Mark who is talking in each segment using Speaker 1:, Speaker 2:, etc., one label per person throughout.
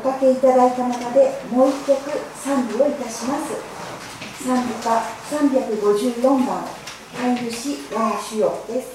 Speaker 1: おかけいただいた中でもう一曲賛美をいたします。賛美歌354番「飼い主我が主よ」です。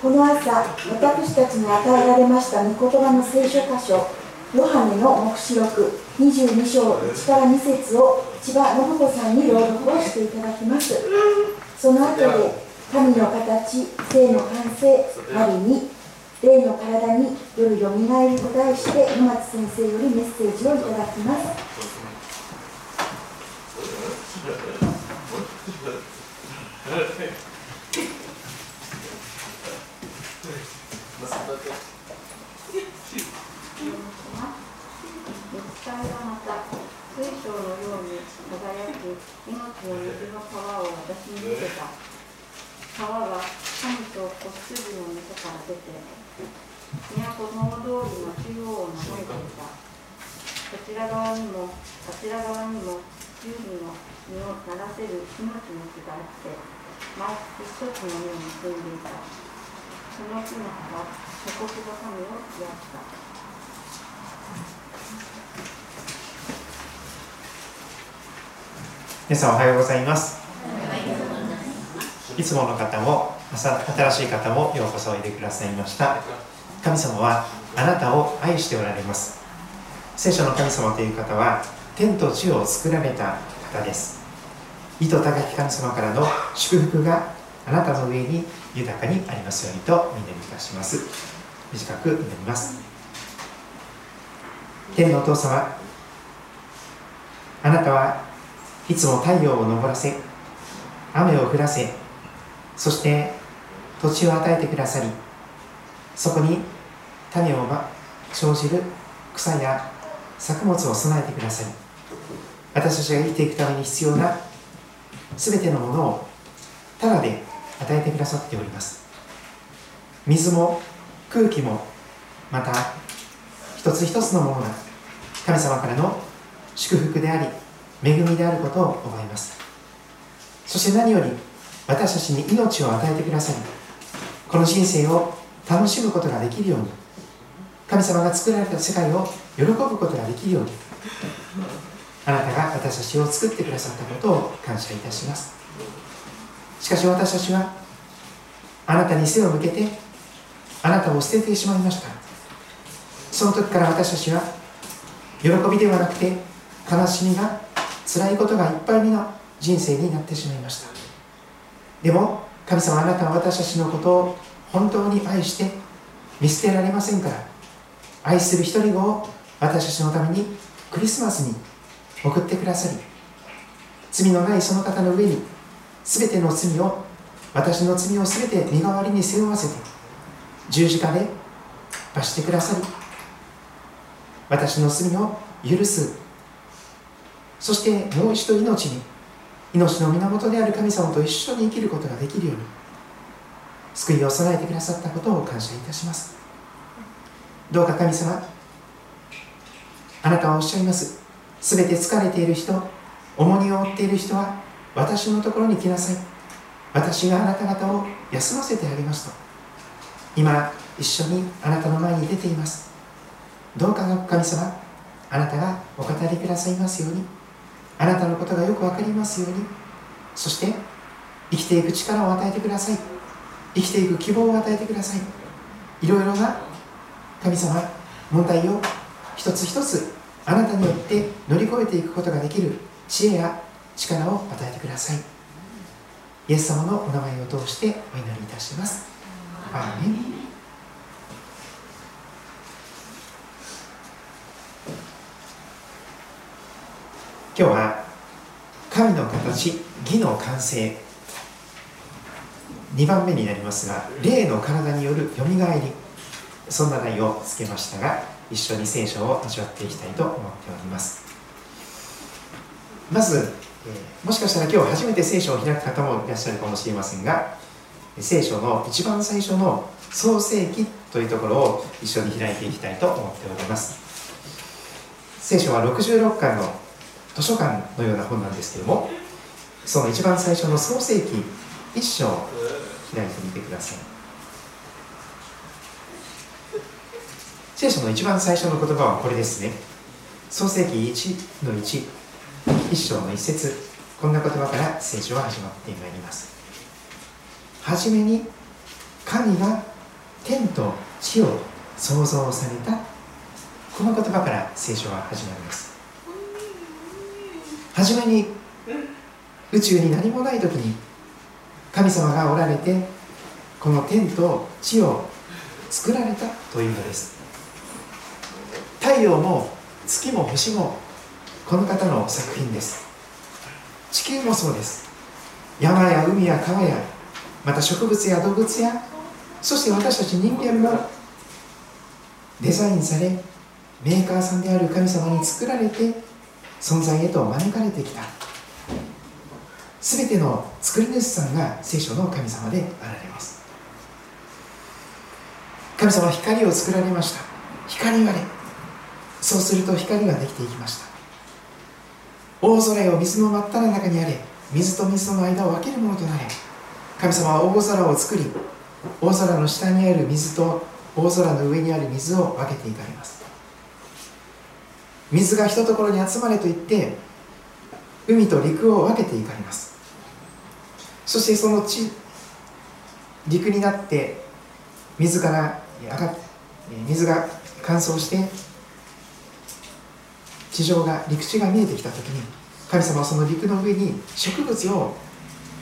Speaker 1: この朝私たちに与えられました御言葉の聖書箇所ヨハネの黙示録22章1から2節を千葉信子さんに朗読をしていただきます。その後で神の形性の完成なりに霊の体によるよみがえりと題して野松先生よりメッセージをいただきます。
Speaker 2: こう雪の川を私に見せた川は神と子羊の溝から出て都の大通りの中央を流れていたこちら側にもあちら側にも十里の実を鳴らせる命の木があって毎月一つの実を結んでいたその木の葉は諸国の神を癒した
Speaker 3: 皆さんおはようございます。いつもの方も新しい方もようこそおいでくださいました。神様はあなたを愛しておられます。聖書の神様という方は天と地を作られた方です。意図高き神様からの祝福があなたの上に豊かにありますようにとみんなにいたします。短く祈ります。天のお父様あなたはいつも太陽を昇らせ雨を降らせそして土地を与えてくださりそこに種を生じる草や作物を備えてくださり私たちが生きていくために必要な全てのものをただで与えてくださっております。水も空気もまた一つ一つのものが神様からの祝福であり恵みであることを覚えます。そして何より私たちに命を与えてくださりこの人生を楽しむことができるように神様が作られた世界を喜ぶことができるようにあなたが私たちを作ってくださったことを感謝いたします。しかし私たちはあなたに背を向けてあなたを捨ててしまいました。その時から私たちは喜びではなくて悲しみが辛いことがいっぱいの人生になってしまいました。でも神様あなたは私たちのことを本当に愛して見捨てられませんから。愛する一人子を私たちのためにクリスマスに送ってくださり罪のないその方の上に全ての罪を私の罪を全て身代わりに背負わせて十字架で罰してくださり私の罪を許すそしてもう一度命に命の源である神様と一緒に生きることができるように救いを備えてくださったことを感謝いたします。どうか神様あなたはおっしゃいます。すべて疲れている人重荷を負っている人は私のところに来なさい。私があなた方を休ませてあげますと。今一緒にあなたの前に出ています。どうか神様あなたがお語りくださいますように。あなたのことがよく分かりますように。そして生きていく力を与えてください。生きていく希望を与えてください。いろいろな神様問題を一つ一つあなたによって乗り越えていくことができる知恵や力を与えてください。イエス様のお名前を通してお祈りいたします。アーメ今日は神の形義の完成。2番目になりますが霊の体によるよみがえり。そんな題をつけましたが一緒に聖書を味わっていきたいと思っております。まず、もしかしたら今日初めて聖書を開く方もいらっしゃるかもしれませんが聖書の一番最初の創世記というところを一緒に開いていきたいと思っております。聖書は66巻の図書館のような本なんですけどもその一番最初の創世記一章開いてみてください。聖書の一番最初の言葉はこれですね。創世記1の1一章の一節。こんな言葉から聖書は始まってまいります。はじめに神が天と地を創造された。この言葉から聖書は始まります。はじめに宇宙に何もない時に神様がおられてこの天と地を作られたというのです。太陽も月も星もこの方の作品です。地球もそうです。山や海や川やまた植物や動物やそして私たち人間もデザインされメーカーさんである神様に作られて存在へと招かれてきた。全ての作り主さんが聖書の神様であられます。神様は光を作られました。光あれそうすると光ができていきました。大空よ水の真っ只中にあれ。水と水の間を分けるものとなれ。神様は大空を作り大空の下にある水と大空の上にある水を分けていかれます。水が一ところに集まれと言って海と陸を分けていかれます。そしてその地陸になって水から上が水が乾燥して地上が陸地が見えてきた時に神様はその陸の上に植物を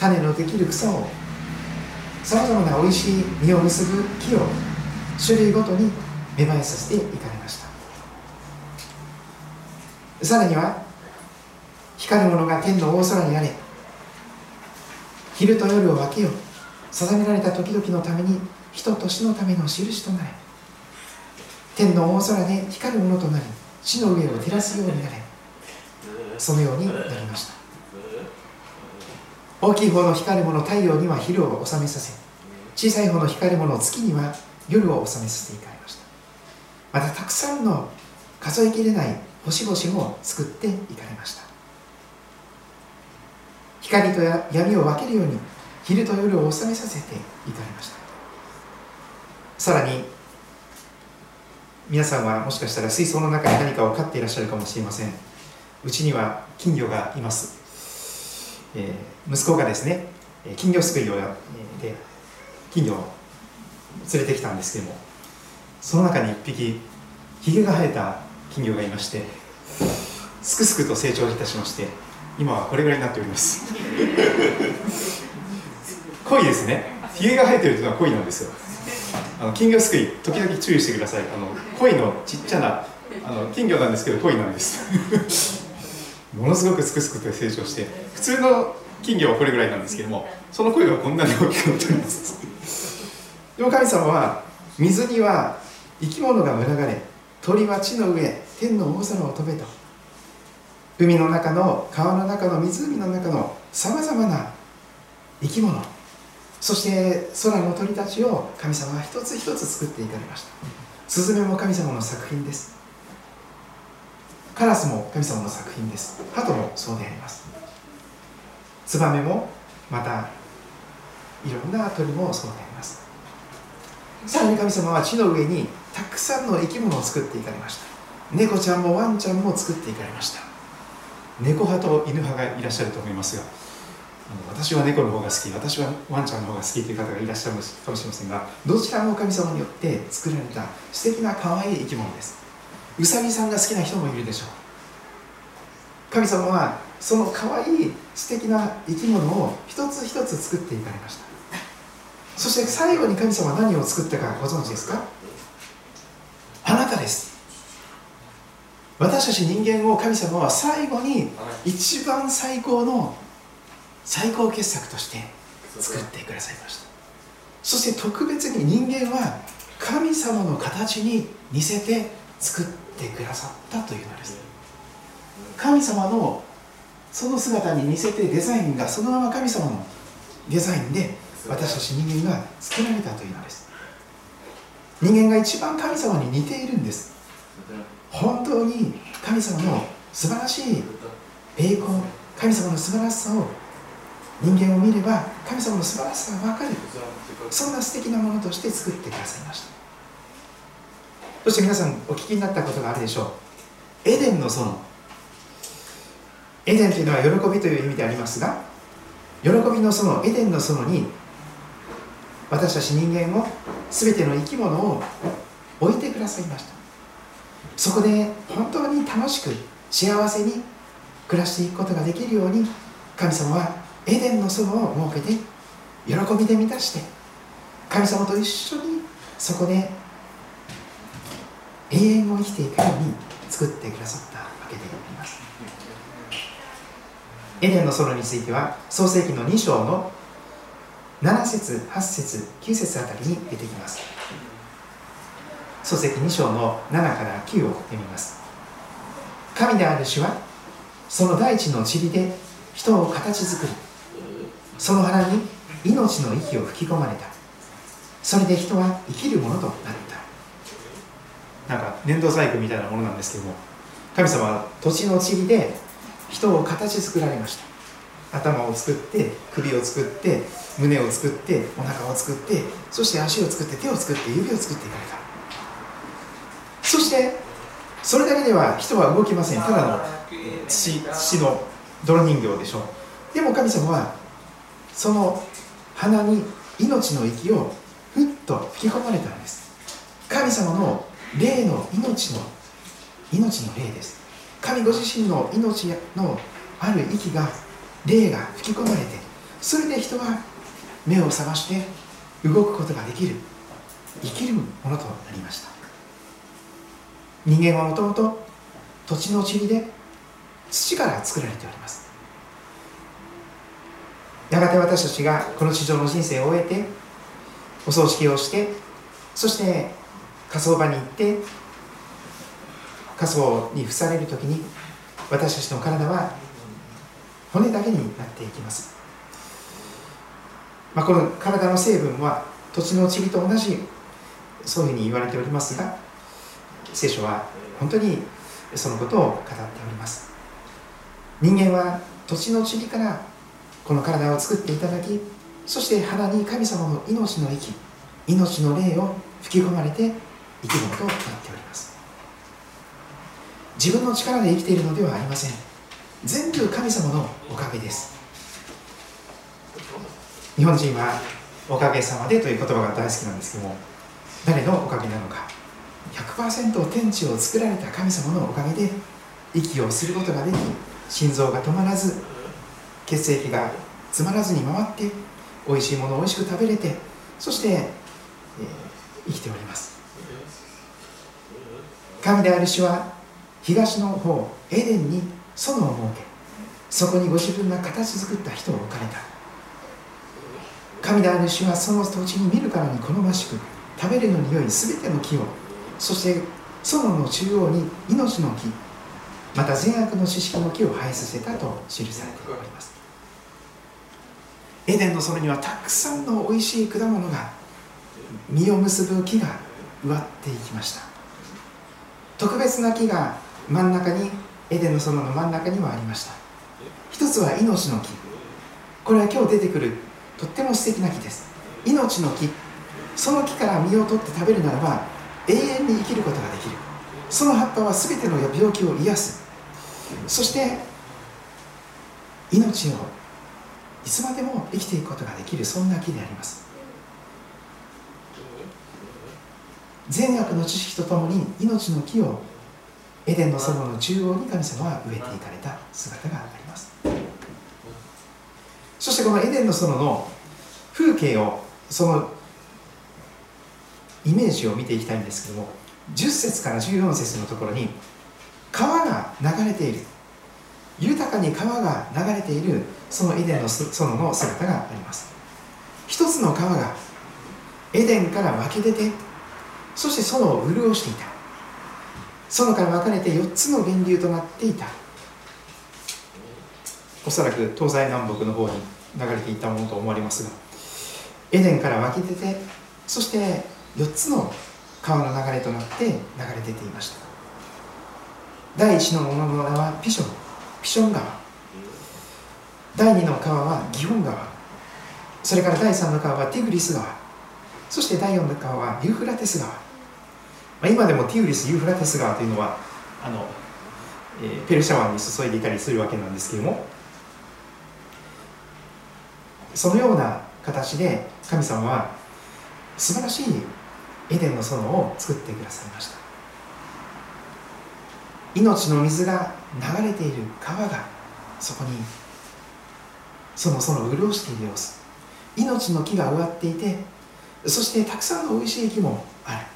Speaker 3: 種のできる草をさまざまなおいしい実を結ぶ木を種類ごとに芽生えさせていかれましたさらには光るものが天の大空にあれ昼と夜を分けよ定められた時々のために人と死のための印となれ。天の大空で光るものとなり地の上を照らすようになれ。そのようになりました。大きい方の光るもの太陽には昼を収めさせ小さい方の光るもの月には夜を収めさせていかれました。またたくさんの数えきれない星々を作っていかれました。光と闇を分けるように昼と夜を収めさせていかれました。さらに皆さんはもしかしたら水槽の中に何かを飼っていらっしゃるかもしれません。うちには金魚がいます、えー、息子がですね金魚すくいをで金魚を連れてきたんですけどもその中に1匹ひげが生えた金魚がいましてすくすくと成長いたしまして今はこれぐらいになっております。濃いですね。ひげが生えてるというのは濃いなんですよ。あの金魚すくい時々注意してください。あの鯉のちっちゃなあの金魚なんですけど鯉なんです。ものすごくすくすくと成長して普通の金魚はこれぐらいなんですけどもその鯉がこんなに大きくなっております。でも神様は水には生き物が群がれ鳥は地の上天の大空を飛べと海の中の川の中の湖の中のさまざまな生き物。そして空の鳥たちを神様は一つ一つ作っていかれました。スズメも神様の作品です。カラスも神様の作品です。鳩もそうであります。ツバメもまたいろんな鳥もそうであります。さらに神様は地の上にたくさんの生き物を作っていかれました。猫ちゃんもワンちゃんも作っていかれました。猫派と犬派がいらっしゃると思いますが私は猫の方が好き私はワンちゃんの方が好きという方がいらっしゃるかもしれませんがどちらも神様によって作られた素敵な可愛い生き物です。うさぎさんが好きな人もいるでしょう。神様はその可愛い素敵な生き物を一つ一つ作っていかれました。そして最後に神様は何を作ったかご存知ですか？あなたです。私たち人間を神様は最後に一番最高の最高傑作として作ってくださいました。そして特別に人間は神様の形に似せて作ってくださったというのです。神様のその姿に似せてデザインがそのまま神様のデザインで私たち人間が作られたというのです。人間が一番神様に似ているんです本当に神様の素晴らしい栄光神様の素晴らしさを人間を見れば神様の素晴らしさが分かる。そんな素敵なものとして作ってくださいました。そして皆さんお聞きになったことがあるでしょう。エデンの園。エデンというのは喜びという意味でありますが喜びの園エデンの園に私たち人間を全ての生き物を置いてくださいました。そこで本当に楽しく幸せに暮らしていくことができるように神様はエデンの園を設けて喜びで満たして神様と一緒にそこで永遠を生きていくように作ってくださったわけであります。エデンの園については創世紀の2章の7節8節9節あたりに出てきます。創世紀2章の7から9を読みます。神である主はその大地の塵で人を形作りその腹に命の息を吹き込まれた。それで人は生きるものとなった。なんか粘土細工みたいなものなんですけども神様は土地の塵で人を形作られました。頭を作って首を作って胸を作ってお腹を作ってそして足を作って手を作って指を作っていかれた。そしてそれだけでは人は動きません。ただの土土の泥人形でしょう。でも神様はその鼻に命の息をふっと吹き込まれたんです。神様の霊の命の命の霊です。神ご自身の命のある息が霊が吹き込まれてそれで人は目を覚まして動くことができる。生きるものとなりました。人間はもともと土地の塵で土から作られております。やがて私たちがこの地上の人生を終えてお葬式をしてそして火葬場に行って火葬に付される時に私たちの体は骨だけになっていきます、まあ、この体の成分は土地の塵と同じそういうふうに言われておりますが聖書は本当にそのことを語っております。人間は土地の塵からこの体を作っていただきそして鼻に神様の命の息命の霊を吹き込まれて生き物となっております。自分の力で生きているのではありません。全部神様のおかげです。日本人はおかげさまでという言葉が大好きなんですけども誰のおかげなのか。100%天地を作られた神様のおかげで息をすることができ心臓が止まらず血液が詰まらずに回って美味しいものを美味しく食べれてそして、えー、生きております。神である主は東の方エデンに園を設けそこにご自分が形作った人を置かれた。神である主はその土地に見るからに好ましく食べるのに良い全ての木をそして園の中央に命の木また善悪の知識の木を生えさせたと記されております。エデンの園にはたくさんの美味しい果物が実を結ぶ木が植わっていきました。特別な木が真ん中にエデンの園の真ん中にもありました。一つは命の木。これは今日出てくるとっても素敵な木です。命の木。その木から実を取って食べるならば永遠に生きることができる。その葉っぱは全ての病気を癒す。そして命をいつまでも生きていくことができる。そんな木であります。善悪の知識とともに命の木をエデンの園の中央に神様は植えていかれた姿があります。そしてこのエデンの園の風景をそのイメージを見ていきたいんですけども10節から14節のところに川が流れている。豊かに川が流れているそのエデンの園の姿があります。一つの川がエデンから湧き出てそして園を潤していた。園から分かれて4つの源流となっていた。おそらく東西南北の方に流れていたものと思われますがエデンから湧き出てそして4つの川の流れとなって流れ出ていました。第1のものの名はピション。ピション川。第2の川はギホン川。それから第3の川はティグリス川。そして第4の川はユーフラテス川、まあ、今でもティグリスユーフラテス川というのはあの、えー、ペルシャ湾に注いでいたりするわけなんですけども。そのような形で神様は素晴らしいエデンの園を作ってくださいました。命の水が流れている川がそこにその園を潤している様子。命の木が植わっていてそしてたくさんの美味しい木もある。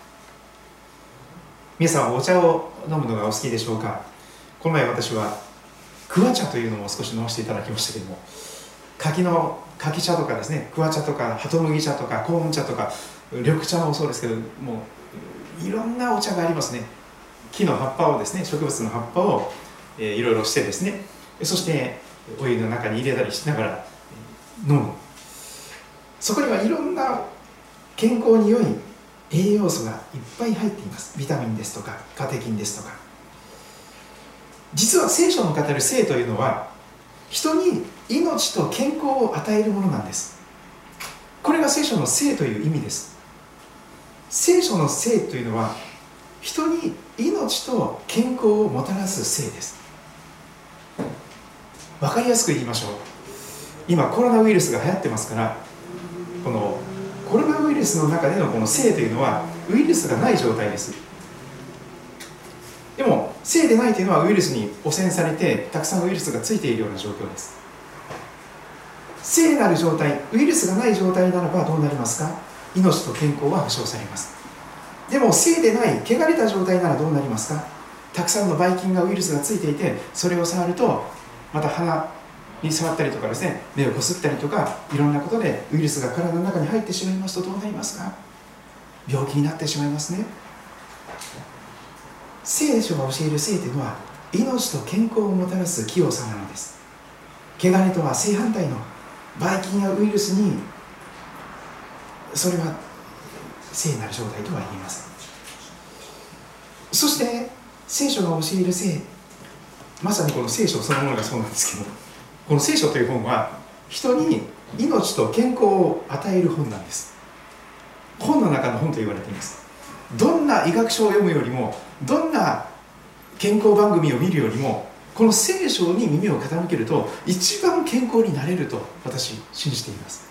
Speaker 3: 皆さんお茶を飲むのがお好きでしょうか？この前私はクワ茶というのも少し飲ませていただきましたけども柿の柿茶とかですねクワ茶とかハトムギ茶とかコーン茶とか緑茶もそうですけどもういろんなお茶がありますね。木の葉っぱをですね植物の葉っぱを、えー、いろいろしてですね。そしてお湯の中に入れたりしながら飲む。そこにはいろんな健康に良い栄養素がいっぱい入っています。ビタミンですとかカテキンですとか。実は聖書の語る性というのは人に命と健康を与えるものなんです。これが聖書の性という意味です。聖書の性というのは人に命と健康をもたらす性です。分かりやすく言いましょう。今コロナウイルスが流行ってますからこのコロナウイルスの中でのこの性というのはウイルスがない状態です。でも性でないというのはウイルスに汚染されてたくさんウイルスがついているような状況です。聖なる状態ウイルスがない状態ならばどうなりますか？命と健康は保証されます。でも性でない汚れた状態ならどうなりますか？たくさんのばい菌がウイルスがついていてそれを触るとまた鼻に触ったりとかですね目をこすったりとかいろんなことでウイルスが体の中に入ってしまいますとどうなりますか？病気になってしまいますね。聖書が教える性というのは命と健康をもたらす清さなのです。汚れとは正反対のばい菌やウイルスにそれは聖なる状態とは言いません。そして聖書が教える性まさにこの聖書そのものがそうなんですけどこの聖書という本は人に命と健康を与える本なんです。本の中の本と言われています。どんな医学書を読むよりもどんな健康番組を見るよりもこの聖書に耳を傾けると一番健康になれると私信じています。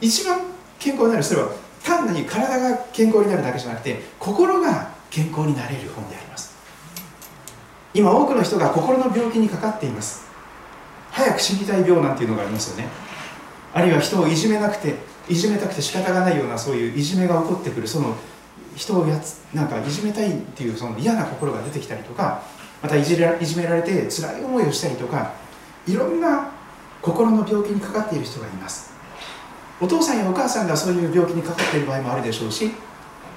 Speaker 3: 一番健康になるそれは単に体が健康になるだけじゃなくて心が健康になれる本であります。今多くの人が心の病気にかかっています。早く死にたい病なんていうのがありますよね。あるいは人をいじめなくていじめたくて仕方がないようなそういういじめが起こってくるその人をやつなんかいじめたいっていうその嫌な心が出てきたりとかまたいじらいじめられて辛い思いをしたりとかいろんな心の病気にかかっている人がいます。お父さんやお母さんがそういう病気にかかっている場合もあるでしょうし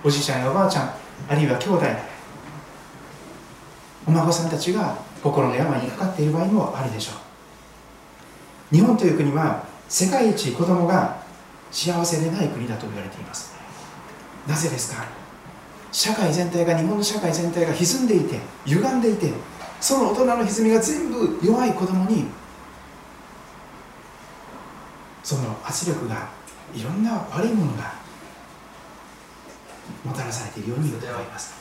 Speaker 3: おじいちゃんやおばあちゃんあるいは兄弟お孫さんたちが心の病にかかっている場合もあるでしょう。日本という国は世界一子供が幸せでない国だと言われています。なぜですか？社会全体が日本の社会全体が歪んでいて歪んでいてその大人の歪みが全部弱い子供にその圧力がいろんな悪いものがもたらされているように伺います。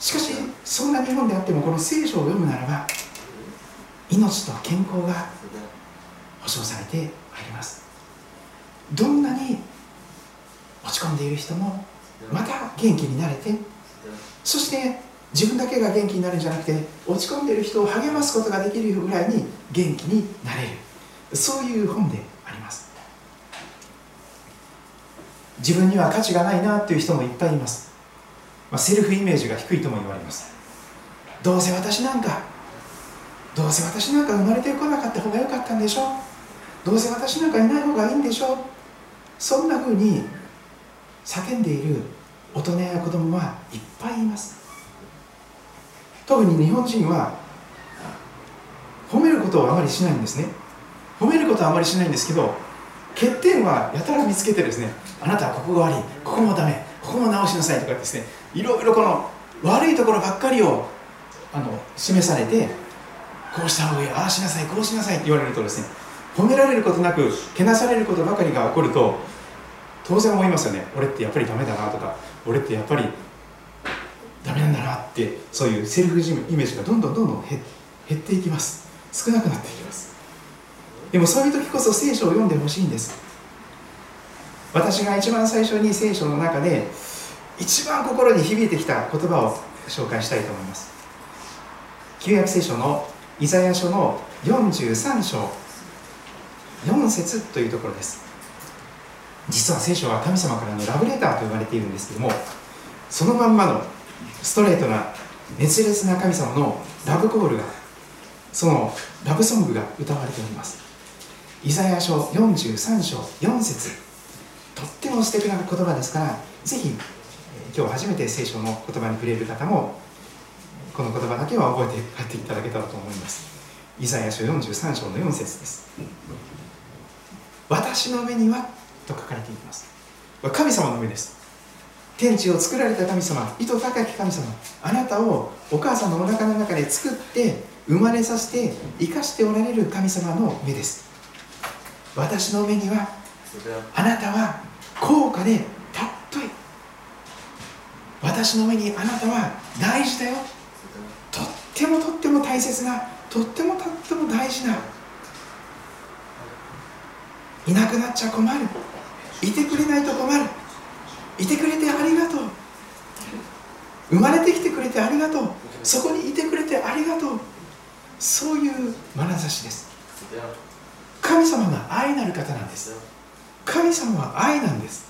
Speaker 3: しかしそんな日本であってもこの聖書を読むならば命と健康が保証されてまいります。どんなに落ち込んでいる人もまた元気になれてそして自分だけが元気になるんじゃなくて落ち込んでいる人を励ますことができるぐらいに元気になれる。そういう本であります自分には価値がないなっていう人もいっぱいいます、まあ、セルフイメージが低いとも言われます。どうせ私なんかどうせ私なんか生まれてこなかった方が良かったんでしょ。どうせ私なんかいない方がいいんでしょ。そんな風に叫んでいる大人や子供はいっぱいいます。特に日本人は褒めることをあまりしないんですね。褒めることはあまりしないんですけど欠点はやたら見つけてですねあなたはここが悪いここもダメここも直しなさいとかですねいろいろこの悪いところばっかりをあの示されてこうした方がいいああしなさいこうしなさいって言われるとですね褒められることなくけなされることばかりが起こると当然思いますよね。俺ってやっぱりダメだなとか俺ってやっぱりダメなんだなってそういうセルフジムイメージがどんどんどんどん減っていきます。少なくなっていきます。でもそういう時こそ聖書を読んでほしいんです。私が一番最初に聖書の中で一番心に響いてきた言葉を紹介したいと思います。旧約聖書のイザヤ書の43章。4節というところです。実は聖書は神様からのラブレターと呼ばれているんですけどもそのまんまのストレートな熱烈な神様のラブコールがそのラブソングが歌われております。イザヤ書43章4節。とっても素敵な言葉ですからぜひ今日初めて聖書の言葉に触れる方もこの言葉だけは覚えて帰っていただけたらと思います。イザヤ書43章の4節です。私の目にはと書かれています。神様の目です。天地を作られた神様意図高き神様あなたをお母さんのお腹の中で作って生まれさせて生かしておられる神様の目です。私の目にはあなたは高価で尊い。私の目にあなたは大事だよ。とってもとっても大切なとってもとっても大事な。いなくなっちゃ困る。いてくれないと困る。いてくれてありがとう。生まれてきてくれてありがとう。そこにいてくれてありがとう。そういう眼差しです神様が愛なる方なんです。神様は愛なんです。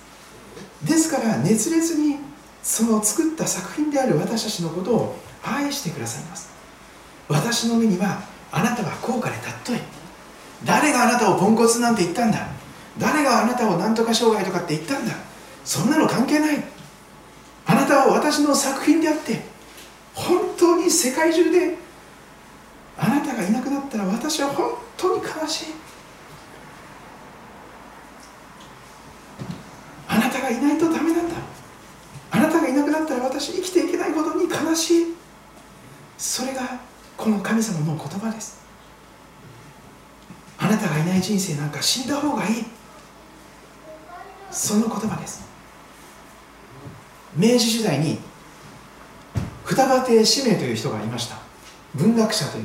Speaker 3: ですから熱烈にその作った作品である私たちのことを愛してくださいます。私の目にはあなたは高価で尊い。誰があなたをポンコツなんて言ったんだ。誰があなたを何とか障害とかって言ったんだ。そんなの関係ない。あなたは私の作品であって本当に世界中であなたがいなくなったら私は本当に悲しいあなたがいないとダメなんだあなたがいなくなったら私生きていけないほどに悲しいそれがこの神様の言葉です。あなたがいない人生なんか死んだ方がいい。その言葉です。明治時代に双葉亭使命という人がいました。文学者という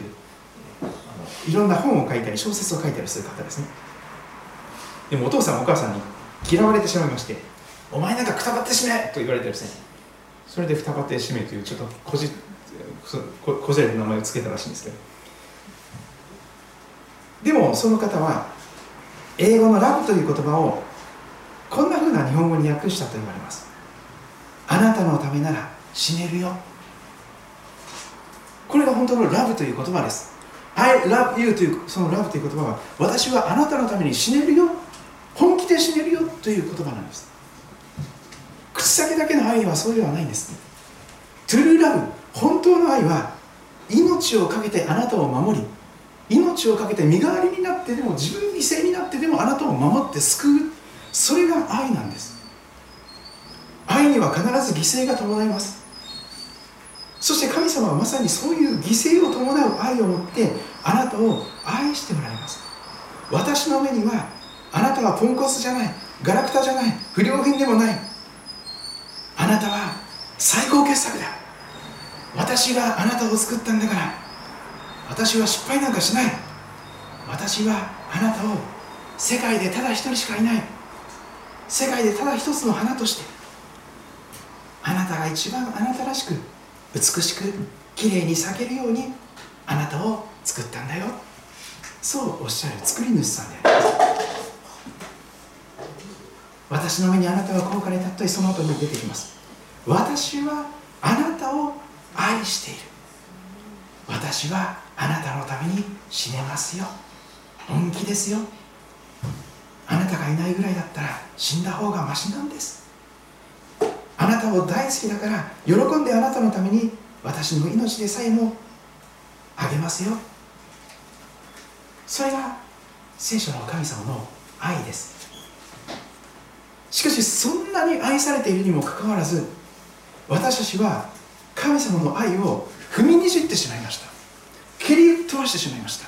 Speaker 3: いろんな本を書いたり小説を書いたりする方ですね。でもお父さんお母さんに嫌われてしまいまして「お前なんかくたばってしめ!」と言われてですね。それで双葉亭使命というちょっとこじこじれた名前を付けたらしいんですけど。でもその方は英語の「ラブ」という言葉をこんなふうな日本語に訳したと言われます。あなたのためなら死ねるよ。これが本当のラブという言葉です。I love you というそのラブという言葉は私はあなたのために死ねるよ。本気で死ねるよ。という言葉なんです。口先だけの愛はそうではないんです。トゥルーラブ本当の愛は命を懸けてあなたを守り命を懸けて身代わりになってでも自分犠牲になってでもあなたを守って救う。それが愛なんです。愛には必ず犠牲が伴います。そして神様はまさにそういう犠牲を伴う愛を持ってあなたを愛しておられます。私の目にはあなたはポンコツじゃないガラクタじゃない不良品でもない。あなたは最高傑作だ。私があなたを作ったんだから。私は失敗なんかしない。私はあなたを世界でただ一人しかいない。世界でただ一つの花として。あなたが一番あなたらしく美しくきれいに咲けるようにあなたを作ったんだよ。そうおっしゃる作り主さんであります。私の目にあなたは高価で尊いその後に出てきます。私はあなたを愛している。私はあなたのために死ねますよ。本気ですよ。あなたがいないぐらいだったら死んだ方がましなんです。あなたを大好きだから喜んであなたのために私の命でさえもあげますよ。それが聖書の神様の愛です。しかしそんなに愛されているにもかかわらず私たちは神様の愛を踏みにじってしまいました。蹴り飛ばしてしまいました。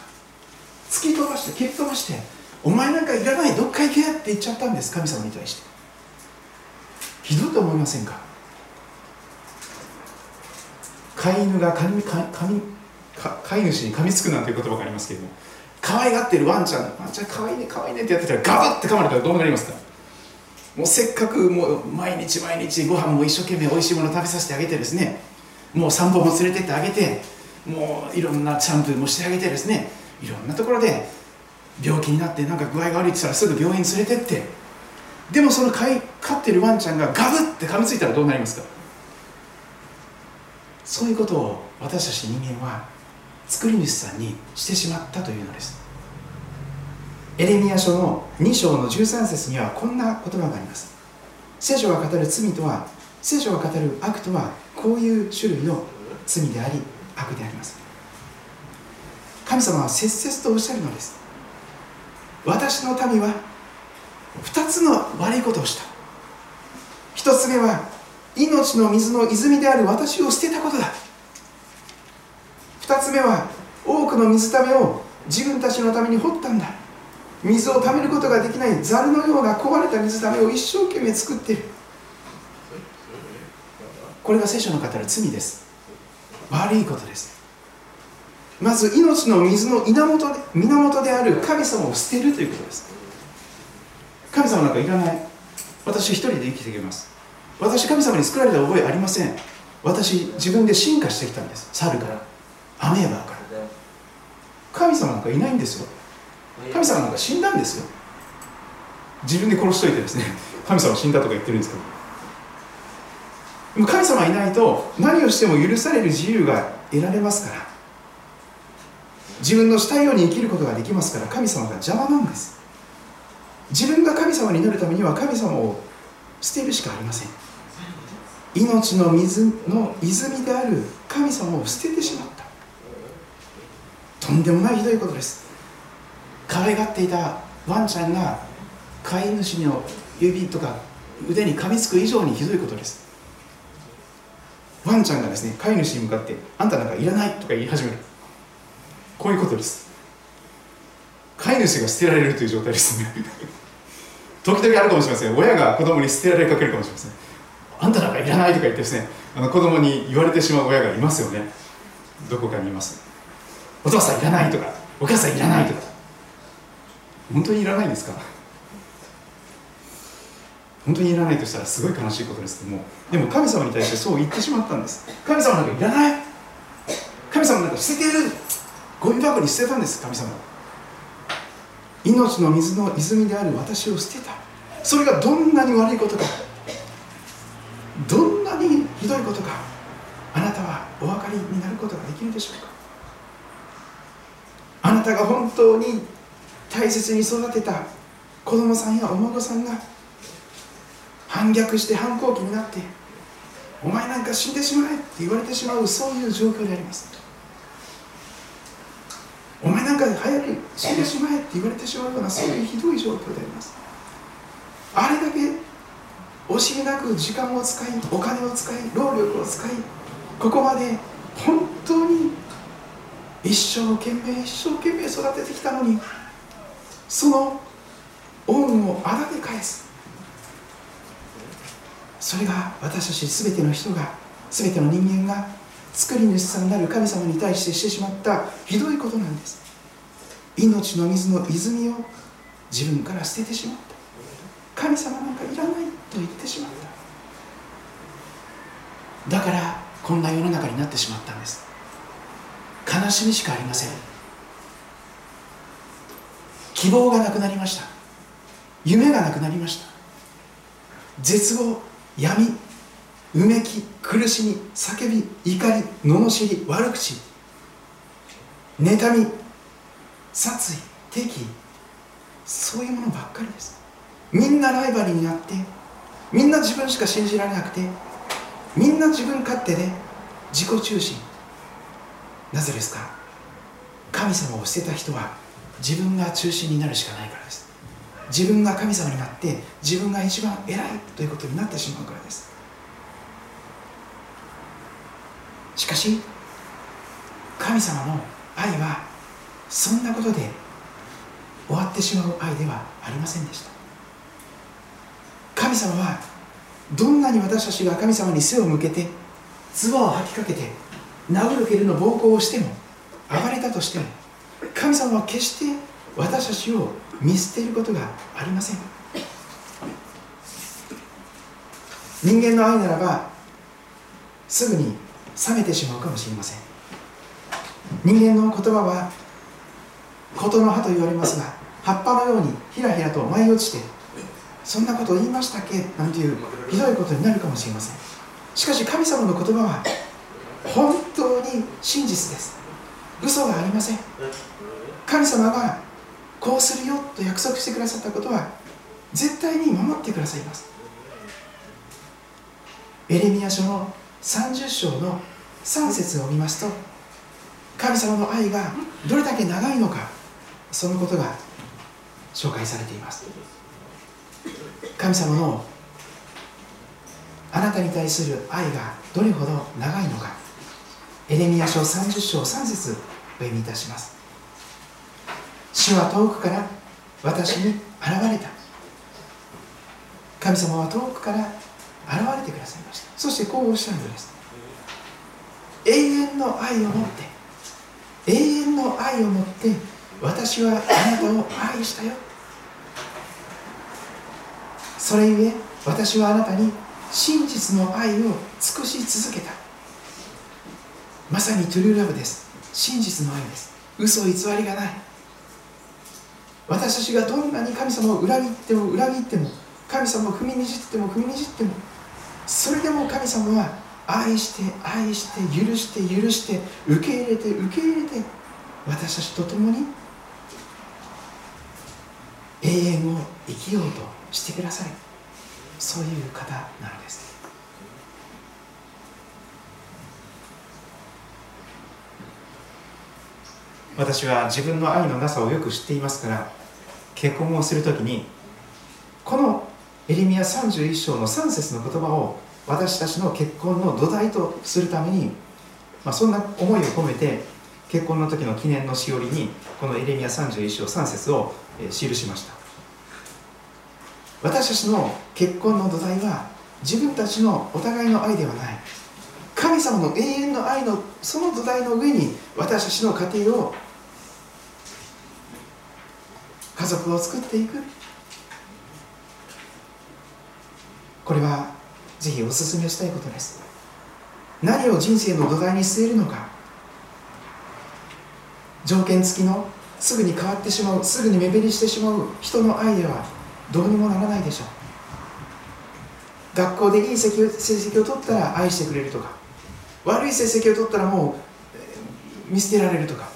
Speaker 3: 突き飛ばして蹴り飛ばしてお前なんかいらないどっか行けって言っちゃったんです神様に対して。ひどいと思いませんか？飼い犬がかみかみ飼い主に噛みつくなんていう言葉がありますけども可愛がってるワンちゃんワンちゃん可愛いね可愛いねってやってたらガブって噛まれたらどうなりますか？もうせっかくもう毎日毎日ご飯も一生懸命おいしいもの食べさせてあげてですねもう散歩も連れてってあげてもういろんなシャンプもしてあげてですねいろんなところで病気になってなんか具合が悪いって言ったらすぐ病院連れてってでもその飼い飼ってるワンちゃんがガブって噛みついたらどうなりますか？そういうことを私たち人間は作り主さんにしてしまったというのです。エレミア書の2章の13節にはこんな言葉があります。聖書が語る罪とは聖書が語る悪とはこういう種類の罪であり悪であります。神様は切々とおっしゃるのです。私の民は2つの悪いことをした。1つ目は命の水の泉である私を捨てたことだ。2つ目は多くの水ためを自分たちのために掘ったんだ。水をためることができないザルのような壊れた水ためを一生懸命作っている。これが聖書の語る罪です。悪いことです。まず命の水の源で源である神様を捨てるということです。神様なんかいらない。私一人で生きていけます。私神様に作られた覚えありません。私自分で進化してきたんです。猿から。アメーバーから。神様なんかいないんですよ。神様なんか死んだんですよ。自分で殺しといてですね。神様死んだとか言ってるんですけど。神様いないと何をしても許される自由が得られますから。自分のしたいように生きることができますから神様が邪魔なんです。自分が神様になるためには神様を捨てるしかありません。命の水の泉である神様を捨ててしまった。とんでもないひどいことです。可愛がっていたワンちゃんが飼い主の指とか腕に噛みつく以上にひどいことです。ワンちゃんがですね飼い主に向かって「あんたなんかいらない」とか言い始める。こういうことです。飼い主が捨てられるという状態ですね。時々あるかもしれません。親が子供に捨てられかけるかもしれませんあんたなんかいらない？とか言ってですね。あの子供に言われてしまう親がいますよね。どこかにいますお父さんいらない？とかお母さんいらない？とか本当にいらないんですか？本当にいらないとしたらすごい悲しいことですけどもでも神様に対してそう言ってしまったんです。神様なんかいらない。神様なんか捨ててる。ゴミ箱に捨てたんです。神様。命の水の泉である私を捨てた。それがどんなに悪いことか。どんなにひどいことか。あなたはお分かりになることができるでしょうか。あなたが本当に大切に育てた子供さんやお孫さんが反逆して反抗期になってお前なんか死んでしまえって言われてしまうそういう状況であります。お前なんか早く死んでしまえって言われてしまうようなそういうひどい状況であります。あれだけ惜しみなく時間を使いお金を使い労力を使いここまで本当に一生懸命一生懸命育ててきたのにその恩をあだで返す。それが私たち全ての人が全ての人間が作り主さんなる神様に対してしてしまったひどいことなんです。命の水の泉を自分から捨ててしまった。神様なんかいらないと言ってしまった。だからこんな世の中になってしまったんです。悲しみしかありません。希望がなくなりました。夢がなくなりました。絶望闇うめき苦しみ叫び怒り罵り悪口。妬み殺意敵意。そういうものばっかりです。みんなライバルになってみんな自分しか信じられなくてみんな自分勝手で自己中心。なぜですか？神様を捨てた人は自分が中心になるしかない。自分が神様になって自分が一番偉いということになってしまうからです。しかし神様の愛はそんなことで終わってしまう愛ではありませんでした。神様はどんなに私たちが神様に背を向けて唾を吐きかけて殴る蹴るの暴行をしても暴れたとしても神様は決して私たちを見捨てることがありません。人間の愛ならばすぐに冷めてしまうかもしれません。人間の言葉は事の葉と言われますが葉っぱのようにひらひらと舞い落ちてそんなこと言いましたっけ？なんていうひどいことになるかもしれません。しかし神様の言葉は本当に真実です。嘘がありません。神様がこうするよと約束してくださったことは絶対に守ってくださいます。エレミア書の30章の3節を見ますと神様の愛がどれだけ長いのかそのことが紹介されています。神様のあなたに対する愛がどれほど長いのかエレミア書30章3節お読みいたします。主は遠くから私に現れた。神様は遠くから現れてくださいました。そしてこうおっしゃるのです。永遠の愛を持って永遠の愛を持って私はあなたを愛したよ。それゆえ私はあなたに真実の愛を尽くし続けた。まさにトゥルーラブです。真実の愛です。嘘偽りがない。私たちがどんなに神様を裏切っても裏切っても神様を踏みにじっても踏みにじってもそれでも神様は愛して愛して許して許して受け入れて受け入れて私たちと共に永遠を生きようとしてくださいそういう方なのです。私は自分の愛のなさをよく知っていますから結婚をするときにこのエレミア31章の3節の言葉を私たちの結婚の土台とするために、まあ、そんな思いを込めて結婚の時の記念のしおりにこのエレミア31章3節を記しました。私たちの結婚の土台は自分たちのお互いの愛ではない。神様の永遠の愛のその土台の上に私たちの家庭を家族を作っていく。これはぜひお勧めしたいことです。何を人生の土台に据えるのか。条件付きのすぐに変わってしまうすぐに目減りしてしまう人の愛ではどうにもならないでしょう。学校でいい成績を取ったら愛してくれるとか。悪い成績を取ったらもう見捨てられるとか。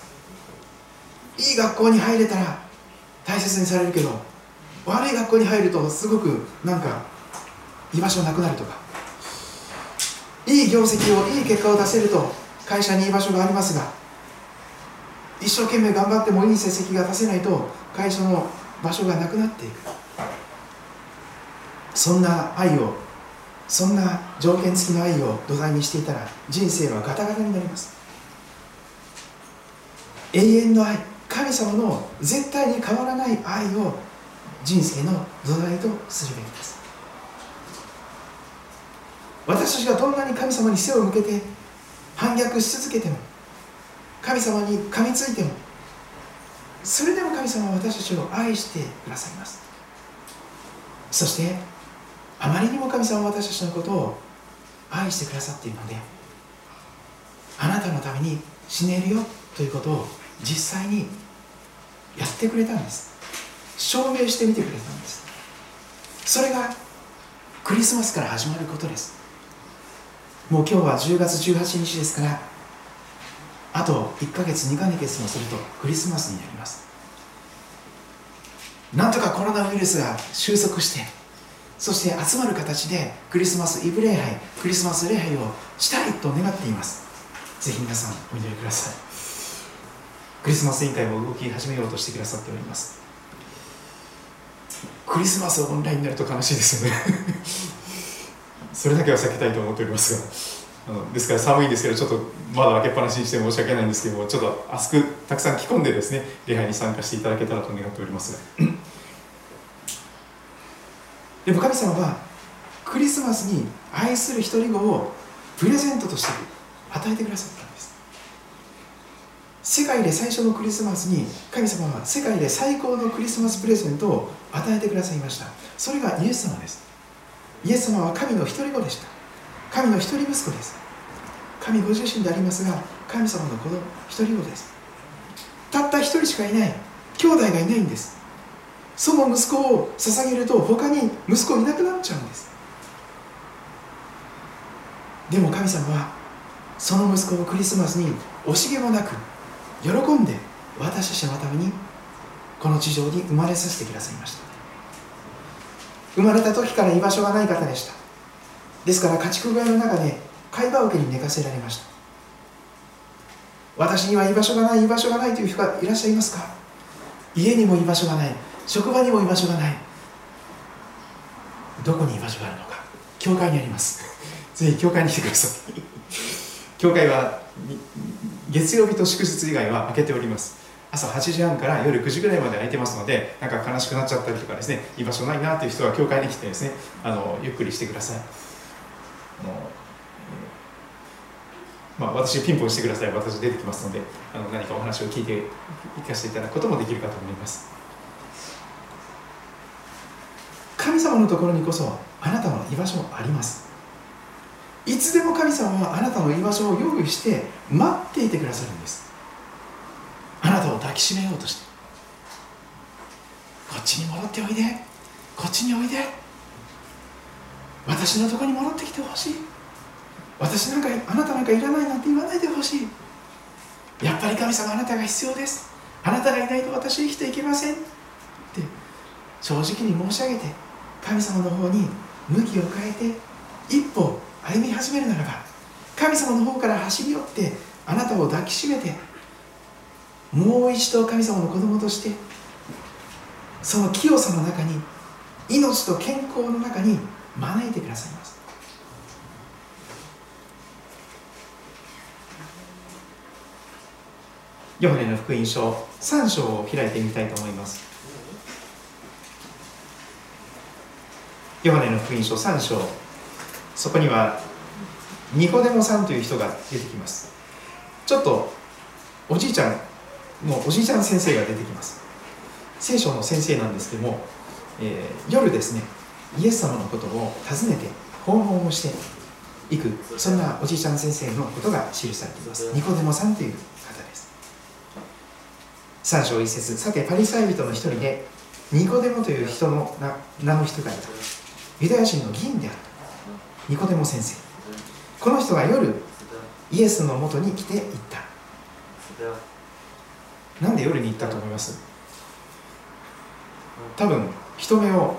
Speaker 3: いい学校に入れたら大切にされるけど悪い学校に入るとすごくなんか居場所なくなるとか。いい業績をいい結果を出せると会社に居場所がありますが一生懸命頑張ってもいい成績が出せないと会社の場所がなくなっていく。そんな愛をそんな条件付きの愛を土台にしていたら人生はガタガタになります。永遠の愛。神様の絶対に変わらない愛を人生の土台とするべきです。私たちがどんなに神様に背を向けて反逆し続けても神様に噛みついてもそれでも神様は私たちを愛してくださいます。そしてあまりにも神様は私たちのことを愛してくださっているのであなたのために死ねるよということを実際にやってくれたんです。証明してみてくれたんです。それがクリスマスから始まることです。もう今日は10月18日ですからあと1ヶ月2ヶ月もするとクリスマスになります。なんとかコロナウイルスが収束してそして集まる形でクリスマスイブ礼拝クリスマス礼拝をしたいと願っています。ぜひ皆さんお祈りください。クリスマス委員会も動き始めようとしてくださっております。クリスマスオンラインになると悲しいですよね。それだけは避けたいと思っておりますが。ですから寒いんですけどちょっと窓開けっぱなしにして申し訳ないんですけどもちょっと熱くたくさん着込んでですね礼拝に参加していただけたらと願っております。でも神様はクリスマスに愛する一人子をプレゼントとして与えてくださった。世界で最初のクリスマスに神様は世界で最高のクリスマスプレゼントを与えてくださいました。それがイエス様です。イエス様は神の一人子でした。神の一人息子です。神ご自身でありますが神様の子の一人子です。たった一人しかいない。兄弟がいないんです。その息子を捧げると他に息子いなくなっちゃうんです。でも神様はその息子をクリスマスに惜しげもなく喜んで私たちのためにこの地上に生まれさせてくださいました。生まれた時から居場所がない方でした。ですから家畜小屋の中で貝羽桶に寝かせられました。私には居場所がない居場所がないという人がいらっしゃいますか？家にも居場所がない。職場にも居場所がない。どこに居場所があるのか？教会にあります。ぜひ教会に来てください。教会は月曜日と祝日以外は開けております。朝8時半から夜9時ぐらいまで空いてますのでなんか悲しくなっちゃったりとかですね居場所ないなという人は教会に来てですねあのゆっくりしてください。あの、まあ、私ピンポンしてください。私出てきますのであの何かお話を聞いて聞かせていただくこともできるかと思います。神様のところにこそあなたの居場所あります。いつでも神様はあなたの居場所を用意して待っていてくださるんです。あなたを抱きしめようとして。こっちに戻っておいで。こっちにおいで。私のとこに戻ってきてほしい。私なんかあなたなんかいらないなんて言わないでほしい。やっ
Speaker 4: ぱり神様あなたが必要です。あなたがいないと私生きていけません。って正直に申し上げて神様の方に向きを変えて一歩歩み始めるならば神様の方から走り寄ってあなたを抱きしめてもう一度神様の子供としてその清さの中に命と健康の中に招いてくださいます。
Speaker 3: ヨハネの福音書3章を開いてみたいと思います。ヨハネの福音書3章。そこにはニコデモさんという人が出てきます。ちょっとおじいちゃんのおじいちゃん先生が出てきます。聖書の先生なんですけども、えー、夜ですねイエス様のことを訪ねて訪問をしていくそんなおじいちゃん先生のことが記されています。ニコデモさんという方です。3章1節さてパリサイ人の一人でニコデモという人の名の人がいた。ユダヤ人の議員であったニコデモ先生。この人が夜イエスのもとに来て行った。なんで夜に行ったと思います？多分人目を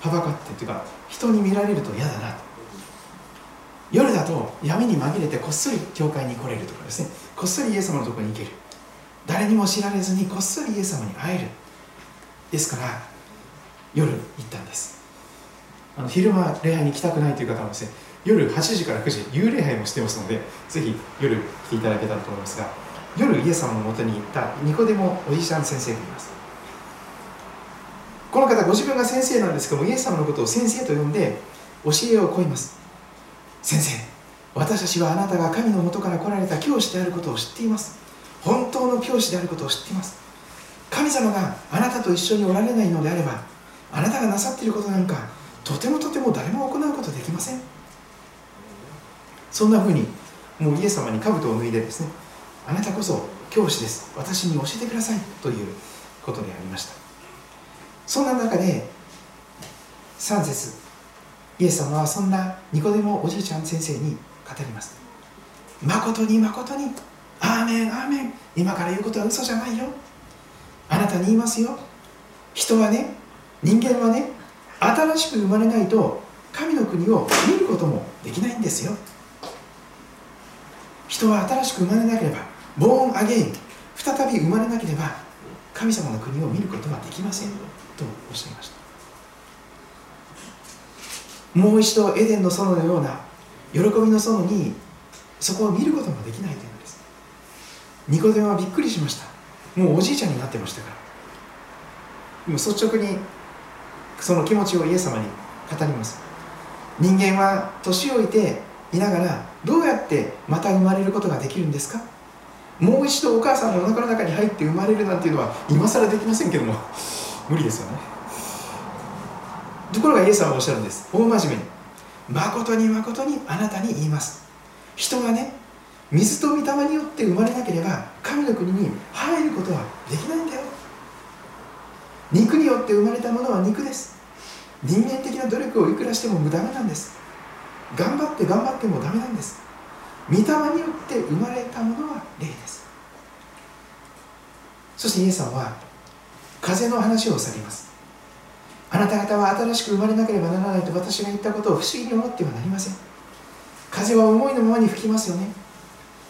Speaker 3: はばかってというか人に見られると嫌だな。と夜だと闇に紛れてこっそり教会に来れるとかですね。こっそりイエス様のところに行ける。誰にも知られずにこっそりイエス様に会える。ですから夜行ったんです。あの昼間礼拝に来たくないという方はですね夜8時から9時幽霊拝もしてますのでぜひ夜来ていただけたらと思いますが夜イエス様のもとに行ったニコデモおじいちゃん先生がいます。この方ご自分が先生なんですけどもイエス様のことを先生と呼んで教えを請います。先生私たちはあなたが神のもとから来られた教師であることを知っています。本当の教師であることを知っています。神様があなたと一緒におられないのであればあなたがなさっていることなんかとてもとても誰も行うことできません。そんなふうにもうイエス様に兜を脱いでですねあなたこそ教師です。私に教えてください。ということでありました。そんな中で3節イエス様はそんなニコデモおじいちゃん先生に語ります誠に誠にアーメンアーメン。今から言うことは嘘じゃないよ。あなたに言いますよ。人はね人間はね新しく生まれないと神の国を見ることもできないんですよ。人は新しく生まれなければボーンアゲイン再び生まれなければ神様の国を見ることはできませんとおっしゃいました。もう一度エデンの園のような喜びの園にそこを見ることもできないというのです。ニコデモはびっくりしました。もうおじいちゃんになってましたから。もう率直にその気持ちをイエス様に語ります。人間は年老いていながらどうやってまた生まれることができるんですか？もう一度お母さんのお腹の中に入って生まれるなんていうのは今更できませんけども。無理ですよね。ところがイエス様はおっしゃるんです。大真面目に。誠に誠にあなたに言います。人がね水と御霊によって生まれなければ神の国に入ることはできないんだよ。肉によって生まれたものは肉です。人間的な努力をいくらしても無駄なんです。頑張って頑張ってもダメなんです。御霊によって生まれたものは霊です。そしてイエスさんは風の話をされます。あなた方は新しく生まれなければならないと私が言ったことを不思議に思ってはなりません。風は思いのままに吹きますよね。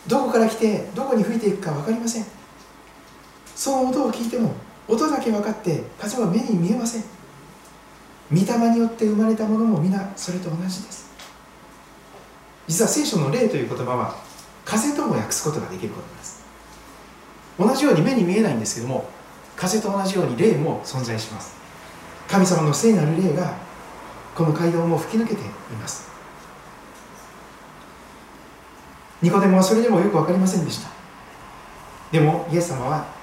Speaker 3: どこから来てどこに吹いていくか分かりません。その音を聞いても音だけ分かって風は目に見えません。御霊によって生まれたものも皆それと同じです。実は聖書の霊という言葉は風とも訳すことができることです。同じように目に見えないんですけども風と同じように霊も存在します。神様の聖なる霊がこの街道も吹き抜けています。ニコデモはそれでもよく分かりませんでした。でもイエス様は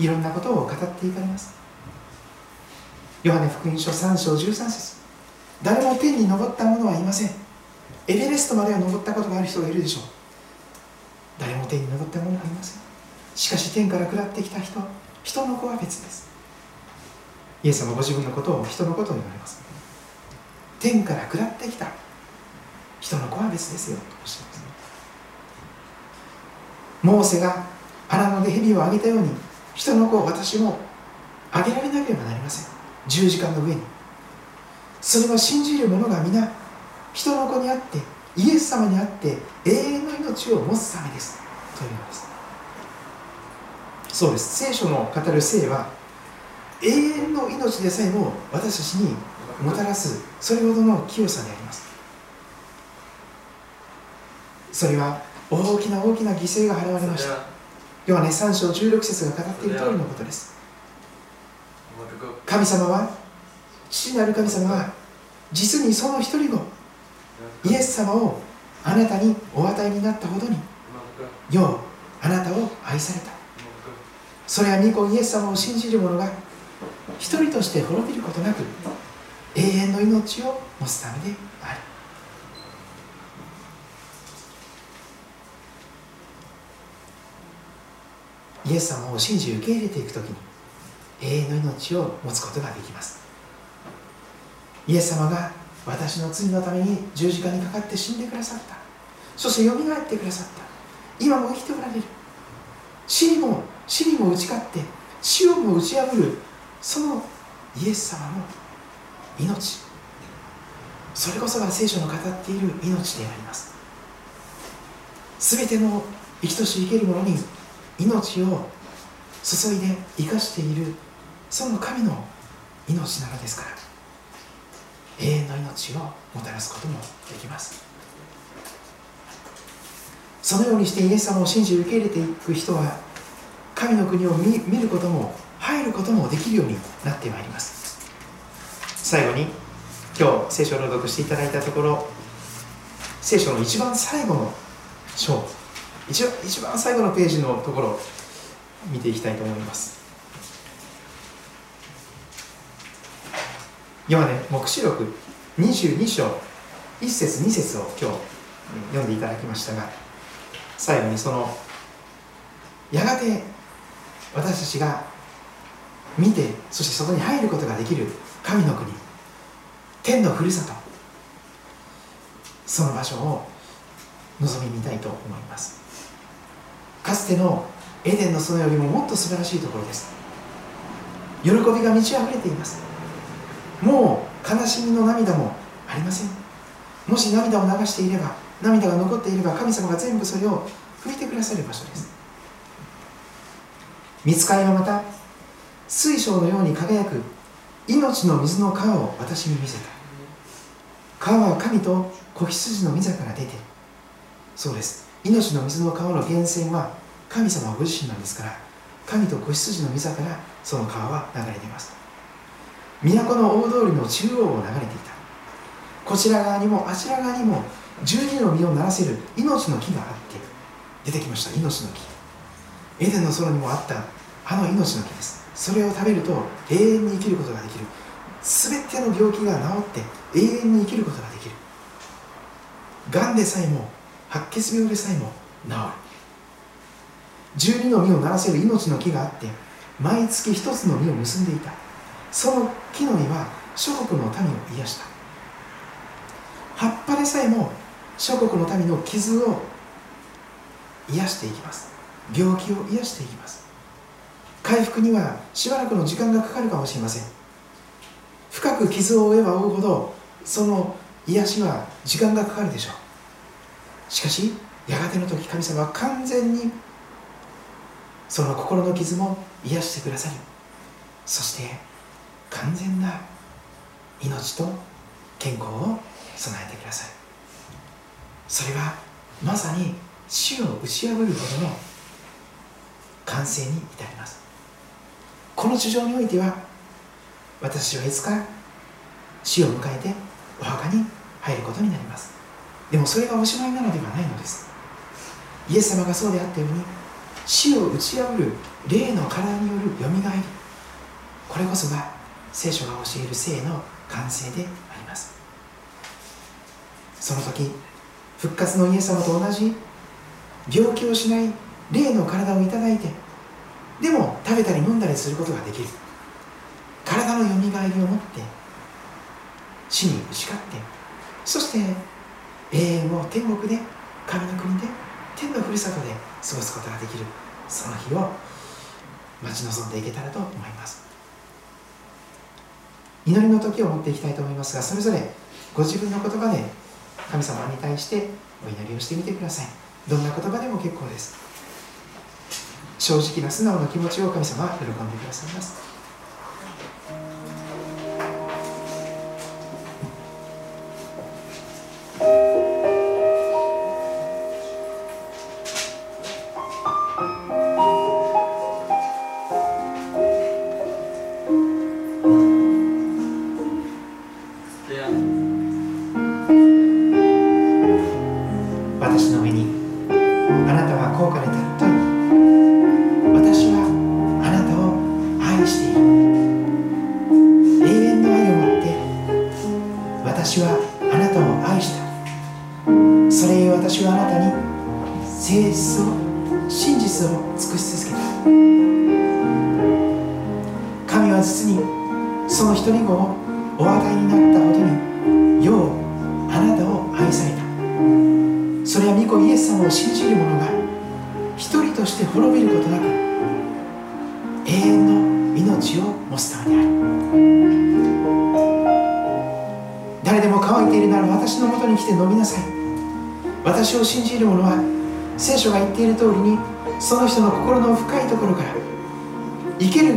Speaker 3: いろんなことを語っていかれます。ヨハネ福音書3章13節。誰も天に昇った者はいません。エベレストまでは登ったことがある人がいるでしょう。誰も天に登った者はいません。しかし天から下ってきた人人の子は別です。イエス様ご自分のことを人のことを言われます。天から下ってきた。人の子は別ですよ。とおっしゃいます。モーセが荒野で蛇をあげたように人の子を私もあげられなければなりません。十字架の上に。それは信じる者が皆人の子にあってイエス様にあって永遠の命を持つためです。というのです。そうです。聖書の語る生は永遠の命でさえも私たちにもたらすそれほどの清さであります。それは大きな大きな犠牲が払われました。ヨハネ3章16節が語っている通りのことです。神様は父なる神様は実にその一人をイエス様をあなたにお与えになったほどにようあなたを愛された。それは御子イエス様を信じる者が一人として滅びることなく永遠の命を持つためであるイエス様を信じ受け入れていくときに永遠の命を持つことができます。イエス様が私の罪のために十字架にかかって死んでくださった。そしてよみがえってくださった。今も生きておられる。死にも死にも打ち勝って死をも打ち破る。そのイエス様の命。それこそが聖書の語っている命であります。すべての生きとし生けるものに命を注いで生かしているその神の命なのですから永遠の命をもたらすこともできます。そのようにしてイエス様を信じ受け入れていく人は神の国を見ることも入ることもできるようになってまいります。最後に今日聖書を朗読していただいたところ聖書の一番最後の章一番一番最後のページのところを見ていきたいと思います。今ね黙示録22章1節2節を今日読んでいただきましたが最後にそのやがて私たちが見てそしてそこに入ることができる神の国天のふるさとその場所を望み見たいと思います。かつてのエデンの園よりももっと素晴らしいところです。喜びが満ち溢れています。もう悲しみの涙もありません。もし涙を流していれば涙が残っていれば神様が全部それを拭いてくださる場所です。見つかりはまた水晶のように輝く命の水の川を私に見せた。川は神と子羊の水から出てるそうです。命の水の川の源泉は神様ご自身なんですから神と子羊の水からその川は流れています都の大通りの中央を流れていた。こちら側にもあちら側にも十二の実をならせる命の木があって出てきました。命の木。エデンの空にもあったあの命の木です。それを食べると永遠に生きることができる。全ての病気が治って永遠に生きることができる。がんでさえも白血病でさえも治る。十二の実をならせる命の木があって毎月一つの実を結んでいた。その木の実は諸国の民を癒した。葉っぱでさえも諸国の民の傷を癒していきます。病気を癒していきます。回復にはしばらくの時間がかかるかもしれません。深く傷を負えば負うほどその癒しは時間がかかるでしょう。しかしやがての時神様は完全にその心の傷も癒してくださるそして完全な命と健康を備えてくださいそれはまさに死を打ち破るほどの完成に至ります。この地上においては私はいつか死を迎えてお墓に入ることになります。でもそれがおしまいなのではないのです。イエス様がそうであったように死を打ち破る霊の体によるよみがえり。これこそが聖書が教える性の完成であります。その時復活のイエス様と同じ病気をしない霊の体をいただいてでも食べたり飲んだりすることができる。体のよみがえりを持って死に打ち勝ってそして永遠を天国で神の国で天のふるさとで過ごすことができる。その日を待ち望んでいけたらと思います。祈りの時を持っていきたいと思いますがそれぞれご自分の言葉で神様に対してお祈りをしてみてください。どんな言葉でも結構です。正直な素直な気持ちを神様は喜んでくださいます。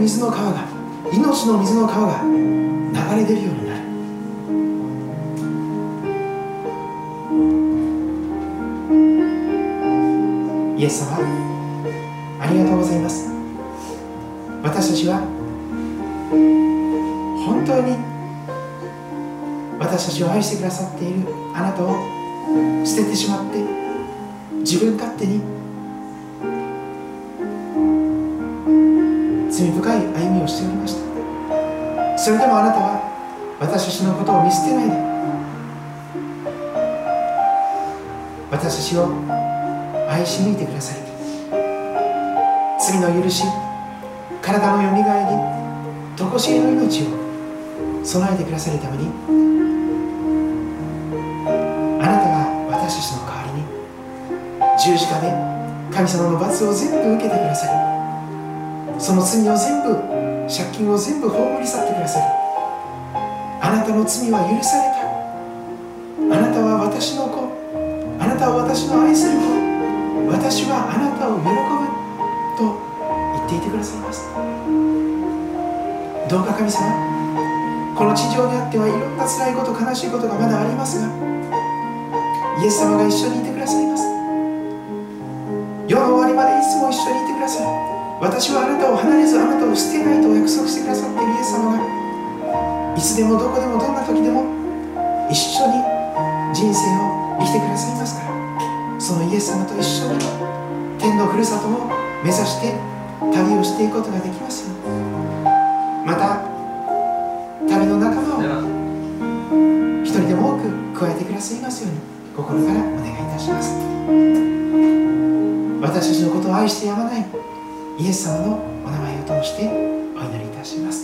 Speaker 3: 水の川が命の水の川が流れ出るようになる。イエス様ありがとうございます。私たちは本当に私たちを愛してくださっているあなたを捨ててしまって自分勝手に罪深い歩みをしておりました。それでもあなたは私たちのことを見捨てないで私たちを愛し抜いてください。罪の許し体のよみがえり常しえの命を備えてくださるためにあなたが私たちの代わりに十字架で神様の罰を全部受けてくださりその罪を全部借金を全部葬り去ってくださりあなたの罪は許された。あなたは私の子。あなたは私の愛する子。私はあなたを喜ぶ。と言っていてくださいます。どうか神様この地上にあってはいろんな辛いこと悲しいことがまだありますがイエス様が一緒にいてくださいます。世の終わりまでいつも一緒にいてください。私はあなたを離れずあなたを捨てないと約束してくださっているイエス様がいつでもどこでもどんな時でも一緒に人生を生きてくださいますから。そのイエス様と一緒に天のふるさとを目指して旅をしていくことができます。ようにまた旅の仲間を一人でも多く加えてくださいますように心からお願いいたします。私たちのことを愛してやまない。イエス様のお名前を通してお祈りいたします。